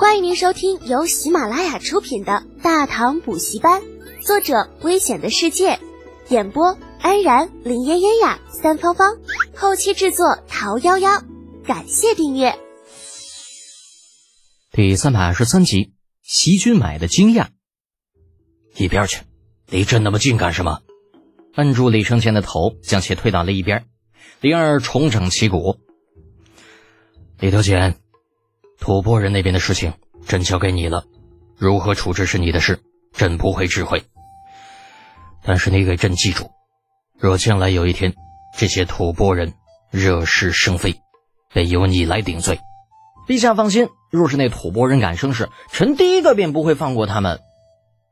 欢迎您收听由喜马拉雅出品的《大唐补习班》，作者：危险的世界，演播：安然、林嫣嫣呀、三芳芳，后期制作：桃夭夭。感谢订阅。第三百二十三集，席君买的惊讶。一边去，离朕那么近干什么？按住李承前的头，将其推到了一边。李二重整旗鼓。李德简。吐蕃人那边的事情，朕交给你了。如何处置是你的事，朕不会指挥。但是你给朕记住，若将来有一天这些吐蕃人惹是生非，得由你来顶罪。陛下放心，若是那吐蕃人敢生事，臣第一个便不会放过他们。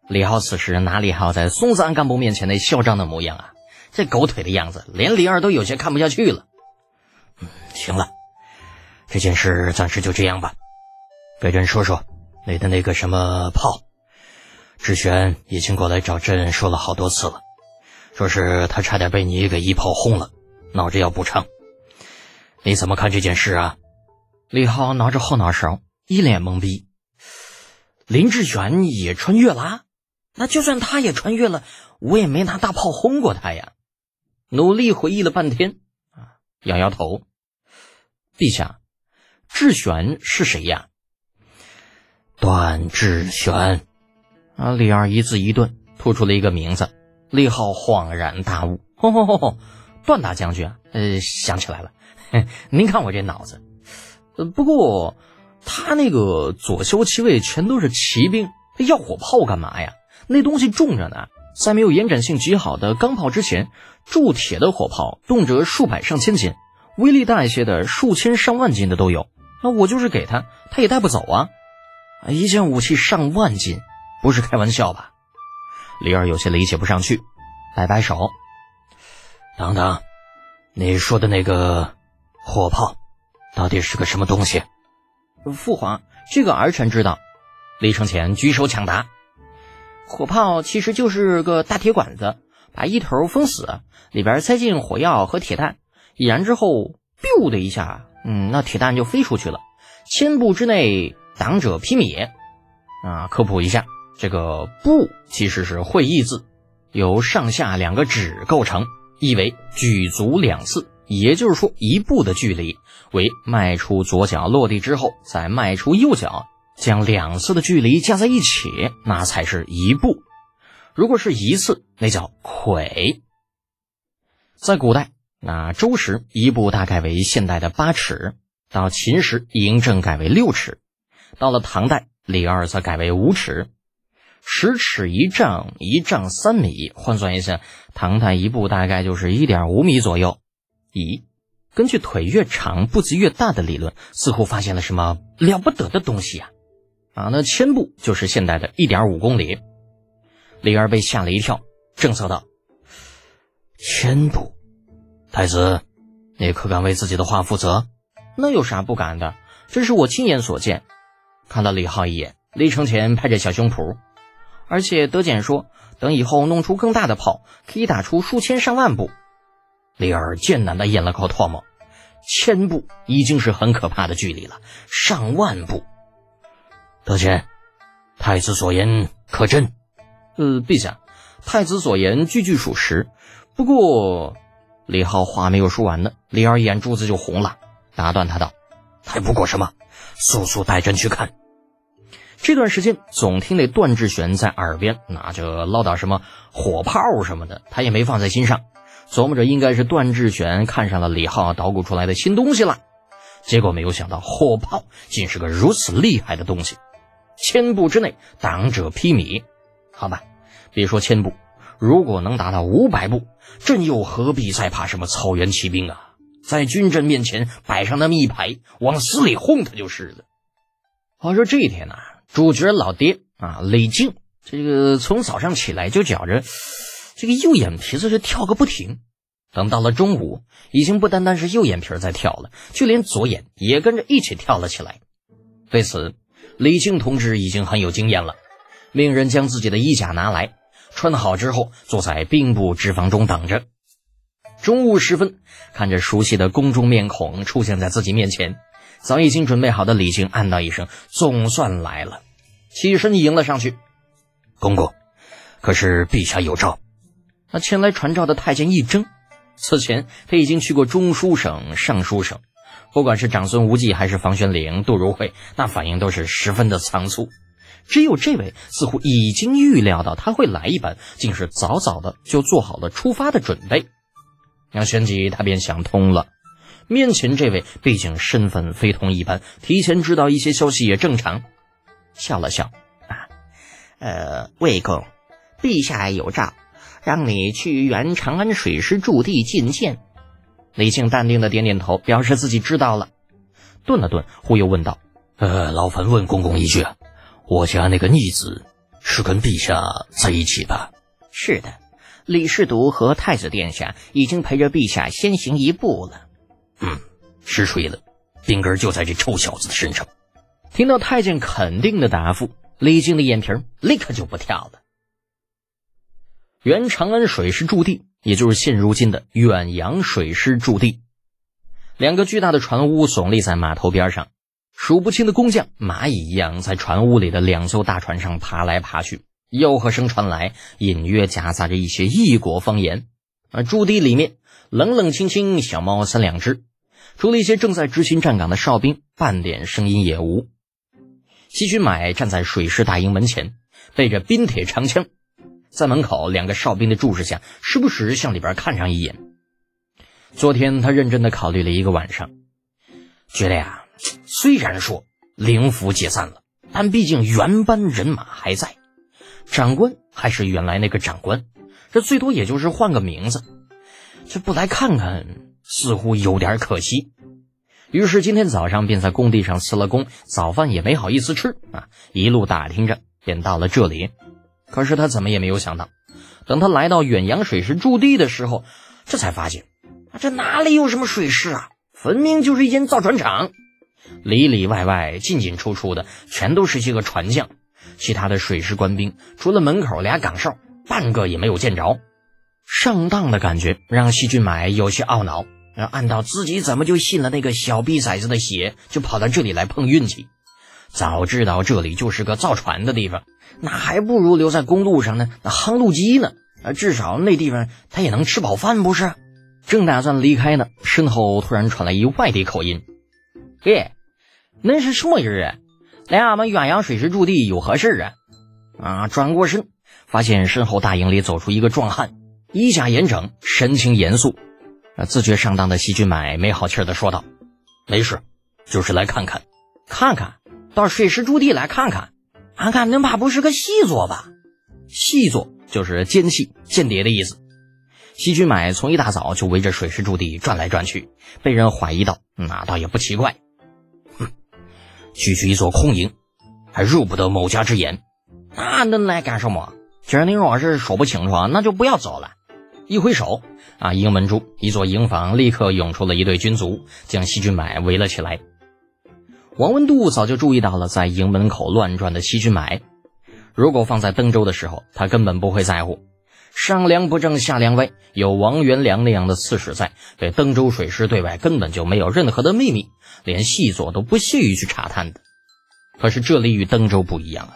李浩此时哪里还有在松赞干部面前那嚣张的模样啊？这狗腿的样子，连李二都有些看不下去了。嗯，行了。这件事暂时就这样吧，给朕说说你的那个什么炮。志玄已经过来找朕说了好多次了，说是他差点被你给一炮轰了，闹着要补偿。你怎么看这件事啊？李浩挠着后脑勺，一脸懵逼。林志远也穿越了？那就算他也穿越了，我也没拿大炮轰过他呀。努力回忆了半天，啊，摇摇头。陛下。智玄是谁呀？段智玄。啊！李二一字一顿，吐出了一个名字。李浩恍然大悟：“吼吼吼吼，段大将军啊！呃，想起来了。您看我这脑子。呃，不过他那个左骁骑卫全都是骑兵，要火炮干嘛呀？那东西重着呢，在没有延展性极好的钢炮之前，铸铁的火炮动辄数百上千斤，威力大一些的数千上万斤的都有。”那我就是给他，他也带不走啊！一件武器上万斤，不是开玩笑吧？李二有些理解不上去，摆摆手：“等等，你说的那个火炮，到底是个什么东西？”父皇，这个儿臣知道。李承前举手抢答：“火炮其实就是个大铁管子，把一头封死，里边塞进火药和铁弹，引燃之后，biu 的一下。”嗯，那铁蛋就飞出去了，千步之内，挡者披靡。啊，科普一下，这个“步”其实是会意字，由上下两个指构成，意为举足两次，也就是说一步的距离，为迈出左脚落地之后再迈出右脚，将两次的距离加在一起，那才是一步。如果是一次，那叫魁。在古代。那周时一步大概为现代的八尺，到秦时嬴政改为六尺，到了唐代李二则改为五尺，十尺一丈，一丈三米，换算一下，唐代一步大概就是一点五米左右。咦，根据腿越长步子越大的理论，似乎发现了什么了不得的东西呀！啊，那千步就是现代的一点五公里。李二被吓了一跳，正色道：“千步。”太子，你可敢为自己的话负责？那有啥不敢的？这是我亲眼所见。看了李浩一眼，李承前拍着小胸脯。而且德简说，等以后弄出更大的炮，可以打出数千上万步。李尔艰难的咽了口唾沫，千步已经是很可怕的距离了，上万步。德简，太子所言可真？呃，陛下，太子所言句句属实。不过。李浩话没有说完呢，李二眼珠子就红了，打断他道：“还不过什么？速速带朕去看。”这段时间总听那段志玄在耳边拿着唠叨什么火炮什么的，他也没放在心上，琢磨着应该是段志玄看上了李浩捣鼓出来的新东西了。结果没有想到，火炮竟是个如此厉害的东西，千步之内挡者披靡。好吧，别说千步。如果能达到五百步，朕又何必再怕什么草原骑兵啊？在军阵面前摆上那么一排，往死里轰他就是了。话说这一天呐，主角老爹啊，李靖，这个从早上起来就觉着这个右眼皮子是跳个不停。等到了中午，已经不单单是右眼皮在跳了，就连左眼也跟着一起跳了起来。对此，李靖同志已经很有经验了，命人将自己的衣甲拿来。穿好之后，坐在兵部织房中等着。中午时分，看着熟悉的宫中面孔出现在自己面前，早已经准备好的李靖暗道一声：“总算来了。”起身迎了上去。公公，可是陛下有诏？那前来传诏的太监一怔，此前他已经去过中书省、尚书省，不管是长孙无忌还是房玄龄、杜如晦，那反应都是十分的仓促。只有这位似乎已经预料到他会来一般，竟是早早的就做好了出发的准备。杨玄吉他便想通了，面前这位毕竟身份非同一般，提前知道一些消息也正常。笑了笑，啊，呃，魏公，陛下有诏，让你去原长安水师驻地觐见。李靖淡定的点点头，表示自己知道了。顿了顿，忽又问道：“呃，劳烦问公公一句，我家那个逆子是跟陛下在一起吧？”“是的。”李世独和太子殿下已经陪着陛下先行一步了。嗯，实锤了，病根就在这臭小子的身上。听到太监肯定的答复，李靖的眼皮立刻就不跳了。原长安水师驻地，也就是现如今的远洋水师驻地，两个巨大的船坞耸立在码头边上，数不清的工匠蚂蚁一样在船坞里的两艘大船上爬来爬去。吆喝声传来，隐约夹杂着一些异国方言。而驻地里面冷冷清清，小猫三两只，除了一些正在执勤站岗的哨兵，半点声音也无。西军买站在水师大营门前，背着冰铁长枪，在门口两个哨兵的注视下，时不时向里边看上一眼。昨天他认真的考虑了一个晚上，觉得呀，虽然说灵符解散了，但毕竟原班人马还在。长官还是原来那个长官，这最多也就是换个名字，这不来看看似乎有点可惜。于是今天早上便在工地上辞了工，早饭也没好意思吃啊，一路打听着便到了这里。可是他怎么也没有想到，等他来到远洋水师驻地的时候，这才发现，这哪里有什么水师啊，分明就是一间造船厂，里里外外进进出出的全都是些个船匠。其他的水师官兵，除了门口俩岗哨，半个也没有见着。上当的感觉让细菌买有些懊恼。按道自己怎么就信了那个小逼崽子的邪，就跑到这里来碰运气？早知道这里就是个造船的地方，那还不如留在公路上呢，那夯路基呢。啊，至少那地方他也能吃饱饭，不是？正打算离开呢，身后突然传来一外地口音：“嘿，恁是什么人啊？”来俺们远洋水师驻地有何事啊？啊！转过身，发现身后大营里走出一个壮汉，衣甲严整，神情严肃。啊！自觉上当的细菌买没好气的说道：“没事，就是来看看，看看到水师驻地来看看。俺看恁怕不是个细作吧？细作就是奸细、间谍的意思。细菌买从一大早就围着水师驻地转来转去，被人怀疑到，那倒也不奇怪。”区区一座空营，还入不得某家之眼。那能来干什么？既然您若是说不清楚，那就不要走了。一挥手，啊，营门处一座营房立刻涌出了一队军卒，将西军买围了起来。王文度早就注意到了在营门口乱转的西军买。如果放在登州的时候，他根本不会在乎。上梁不正下梁歪，有王元良那样的刺史在，对登州水师对外根本就没有任何的秘密。连细作都不屑于去查探的，可是这里与登州不一样啊！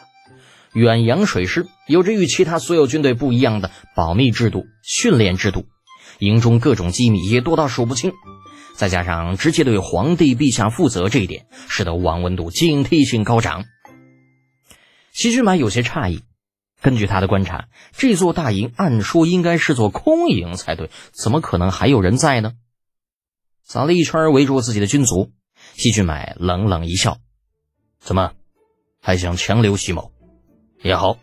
远洋水师有着与其他所有军队不一样的保密制度、训练制度，营中各种机密也多到数不清。再加上直接对皇帝陛下负责这一点，使得王文度警惕性高涨。西军满有些诧异，根据他的观察，这座大营按说应该是座空营才对，怎么可能还有人在呢？扫了一圈，围住自己的军卒。西俊买冷冷一笑：“怎么，还想强留西某？也好，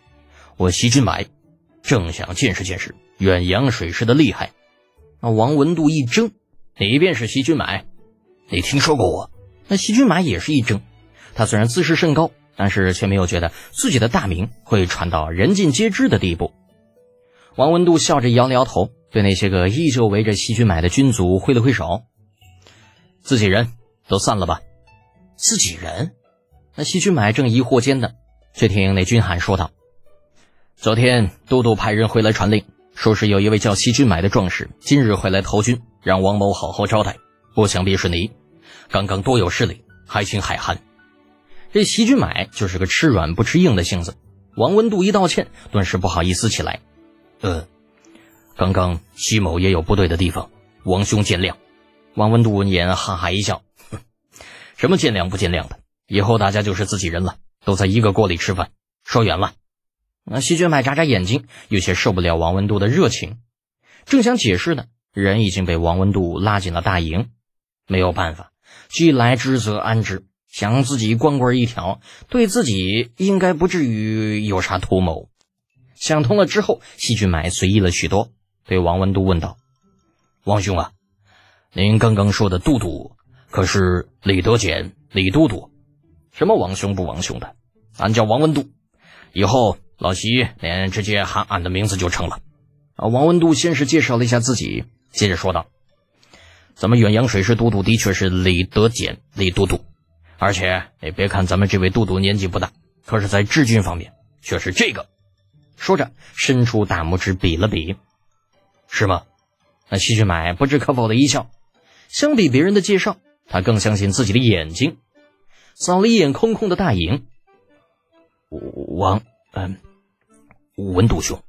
我西俊买正想见识见识远洋水师的厉害。”那王文度一怔：“你便是西俊买？你听说过我？”那西俊买也是一怔。他虽然自视甚高，但是却没有觉得自己的大名会传到人尽皆知的地步。王文度笑着摇了摇头，对那些个依旧围着西军买的军卒挥了挥手：“自己人。”都散了吧，自己人。那西军买正疑惑间呢，却听那军喊说道：“昨天都督派人回来传令，说是有一位叫西军买的壮士，今日会来投军，让王某好好招待。不想必是你。刚刚多有失礼，还请海涵。这席俊买就是个吃软不吃硬的性子。王文度一道歉，顿时不好意思起来。呃，刚刚席某也有不对的地方，王兄见谅。王文度闻言哈哈一笑，哼，什么见谅不见谅的？以后大家就是自己人了，都在一个锅里吃饭，说远了。那席俊买眨眨眼睛，有些受不了王文度的热情，正想解释呢，人已经被王文度拉进了大营。没有办法，既来之则安之。想自己光棍一条，对自己应该不至于有啥图谋。想通了之后，细菌买随意了许多，对王文都问道：“王兄啊，您刚刚说的都督可是李德俭，李都督？什么王兄不王兄的？俺叫王文度，以后老席连直接喊俺的名字就成了。”啊，王文度先是介绍了一下自己，接着说道：“咱们远洋水师都督的确是李德俭，李都督。”而且，你别看咱们这位都督年纪不大，可是，在治军方面却是这个。说着，伸出大拇指比了比，是吗？那西俊买不置可否的一笑。相比别人的介绍，他更相信自己的眼睛。扫了一眼空空的大营，王，嗯，文度兄，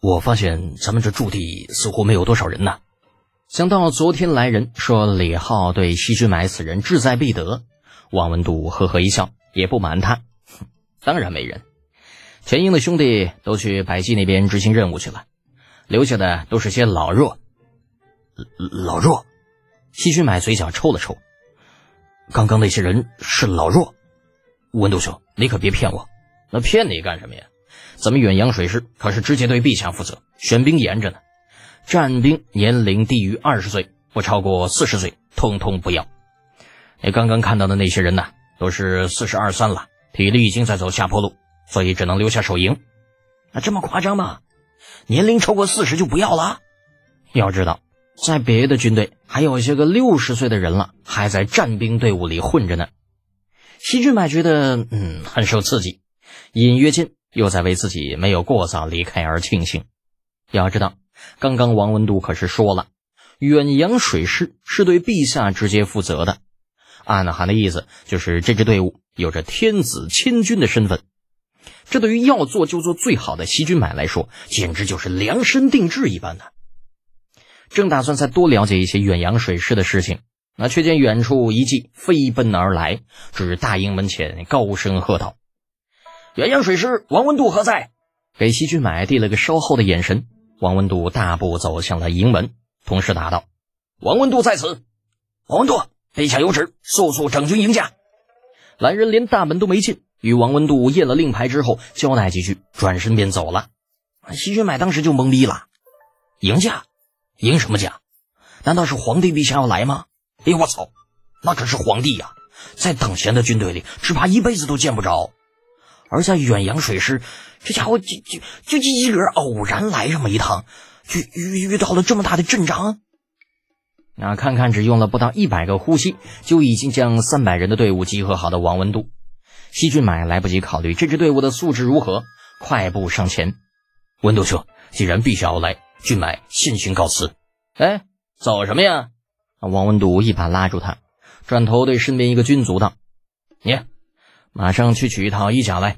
我发现咱们这驻地似乎没有多少人呐。想到昨天来人说李浩对西俊买此人志在必得。王文度呵呵一笑，也不瞒他，当然没人。钱英的兄弟都去百济那边执行任务去了，留下的都是些老弱。老弱，西君买嘴角抽了抽。刚刚那些人是老弱？文度兄，你可别骗我。那骗你干什么呀？咱们远洋水师可是直接对陛下负责，选兵严着呢。战兵年龄低于二十岁，不超过四十岁，通通不要。你刚刚看到的那些人呢，都是四十二三了，体力已经在走下坡路，所以只能留下守营。那这么夸张吗？年龄超过四十就不要了？要知道，在别的军队还有一些个六十岁的人了，还在战兵队伍里混着呢。西俊买觉得，嗯，很受刺激，隐约间又在为自己没有过早离开而庆幸。要知道，刚刚王文度可是说了，远洋水师是对陛下直接负责的。暗含的意思就是这支队伍有着天子亲军的身份，这对于要做就做最好的西军买来说，简直就是量身定制一般的。正打算再多了解一些远洋水师的事情，那却见远处一骑飞奔而来，至大营门前高声喝道：“远洋水师王文度何在？”给西军买递了个稍后的眼神。王文度大步走向了营门，同时答道：“王文度在此。”王文度。陛下有旨，速速整军迎驾。来人连大门都没进，与王文度验了令牌之后，交代几句，转身便走了。西军买当时就懵逼了，迎驾？迎什么驾？难道是皇帝陛下要来吗？哎呦，我操，那可是皇帝呀，在等闲的军队里，只怕一辈子都见不着。而在远洋水师，这家伙就就就一个人偶然来这么一趟，就遇遇到了这么大的阵仗。那看看只用了不到一百个呼吸，就已经将三百人的队伍集合好的王文度，西俊买来不及考虑这支队伍的素质如何，快步上前。文度兄，既然陛下要来，俊买先行告辞。哎，走什么呀？王文度一把拉住他，转头对身边一个军卒道：“你马上去取一套衣甲来。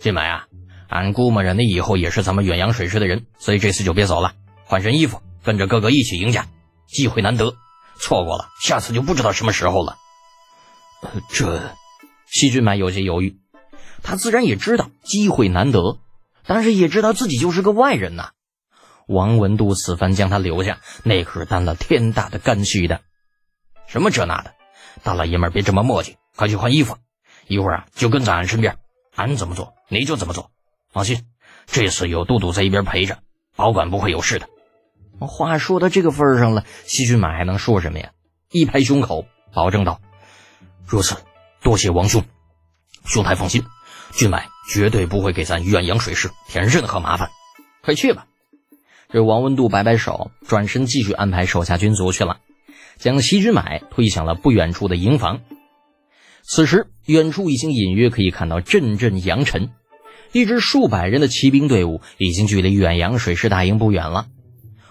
俊买啊，俺估摸着你以后也是咱们远洋水师的人，所以这次就别走了，换身衣服，跟着哥哥一起迎驾。”机会难得，错过了，下次就不知道什么时候了。这，西俊买有些犹豫。他自然也知道机会难得，但是也知道自己就是个外人呐。王文度此番将他留下，那可是担了天大的干系的。什么这那的，大老爷们别这么磨叽，快去换衣服。一会儿啊，就跟在俺身边，俺怎么做你就怎么做。放心，这次有杜杜在一边陪着，保管不会有事的。话说到这个份上了，西军买还能说什么呀？一拍胸口，保证道：“如此，多谢王兄。兄台放心，俊买绝对不会给咱远洋水师添任何麻烦。快去吧。”这王文度摆摆手，转身继续安排手下军卒去了，将西军买推向了不远处的营房。此时，远处已经隐约可以看到阵阵扬尘，一支数百人的骑兵队伍已经距离远洋水师大营不远了。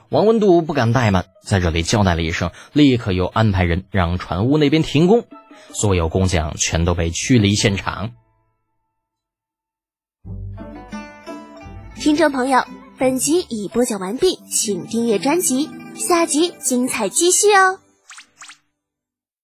王文度不敢怠慢，在这里交代了一声，立刻又安排人让船坞那边停工，所有工匠全都被驱离现场。听众朋友，本集已播讲完毕，请订阅专辑，下集精彩继续哦。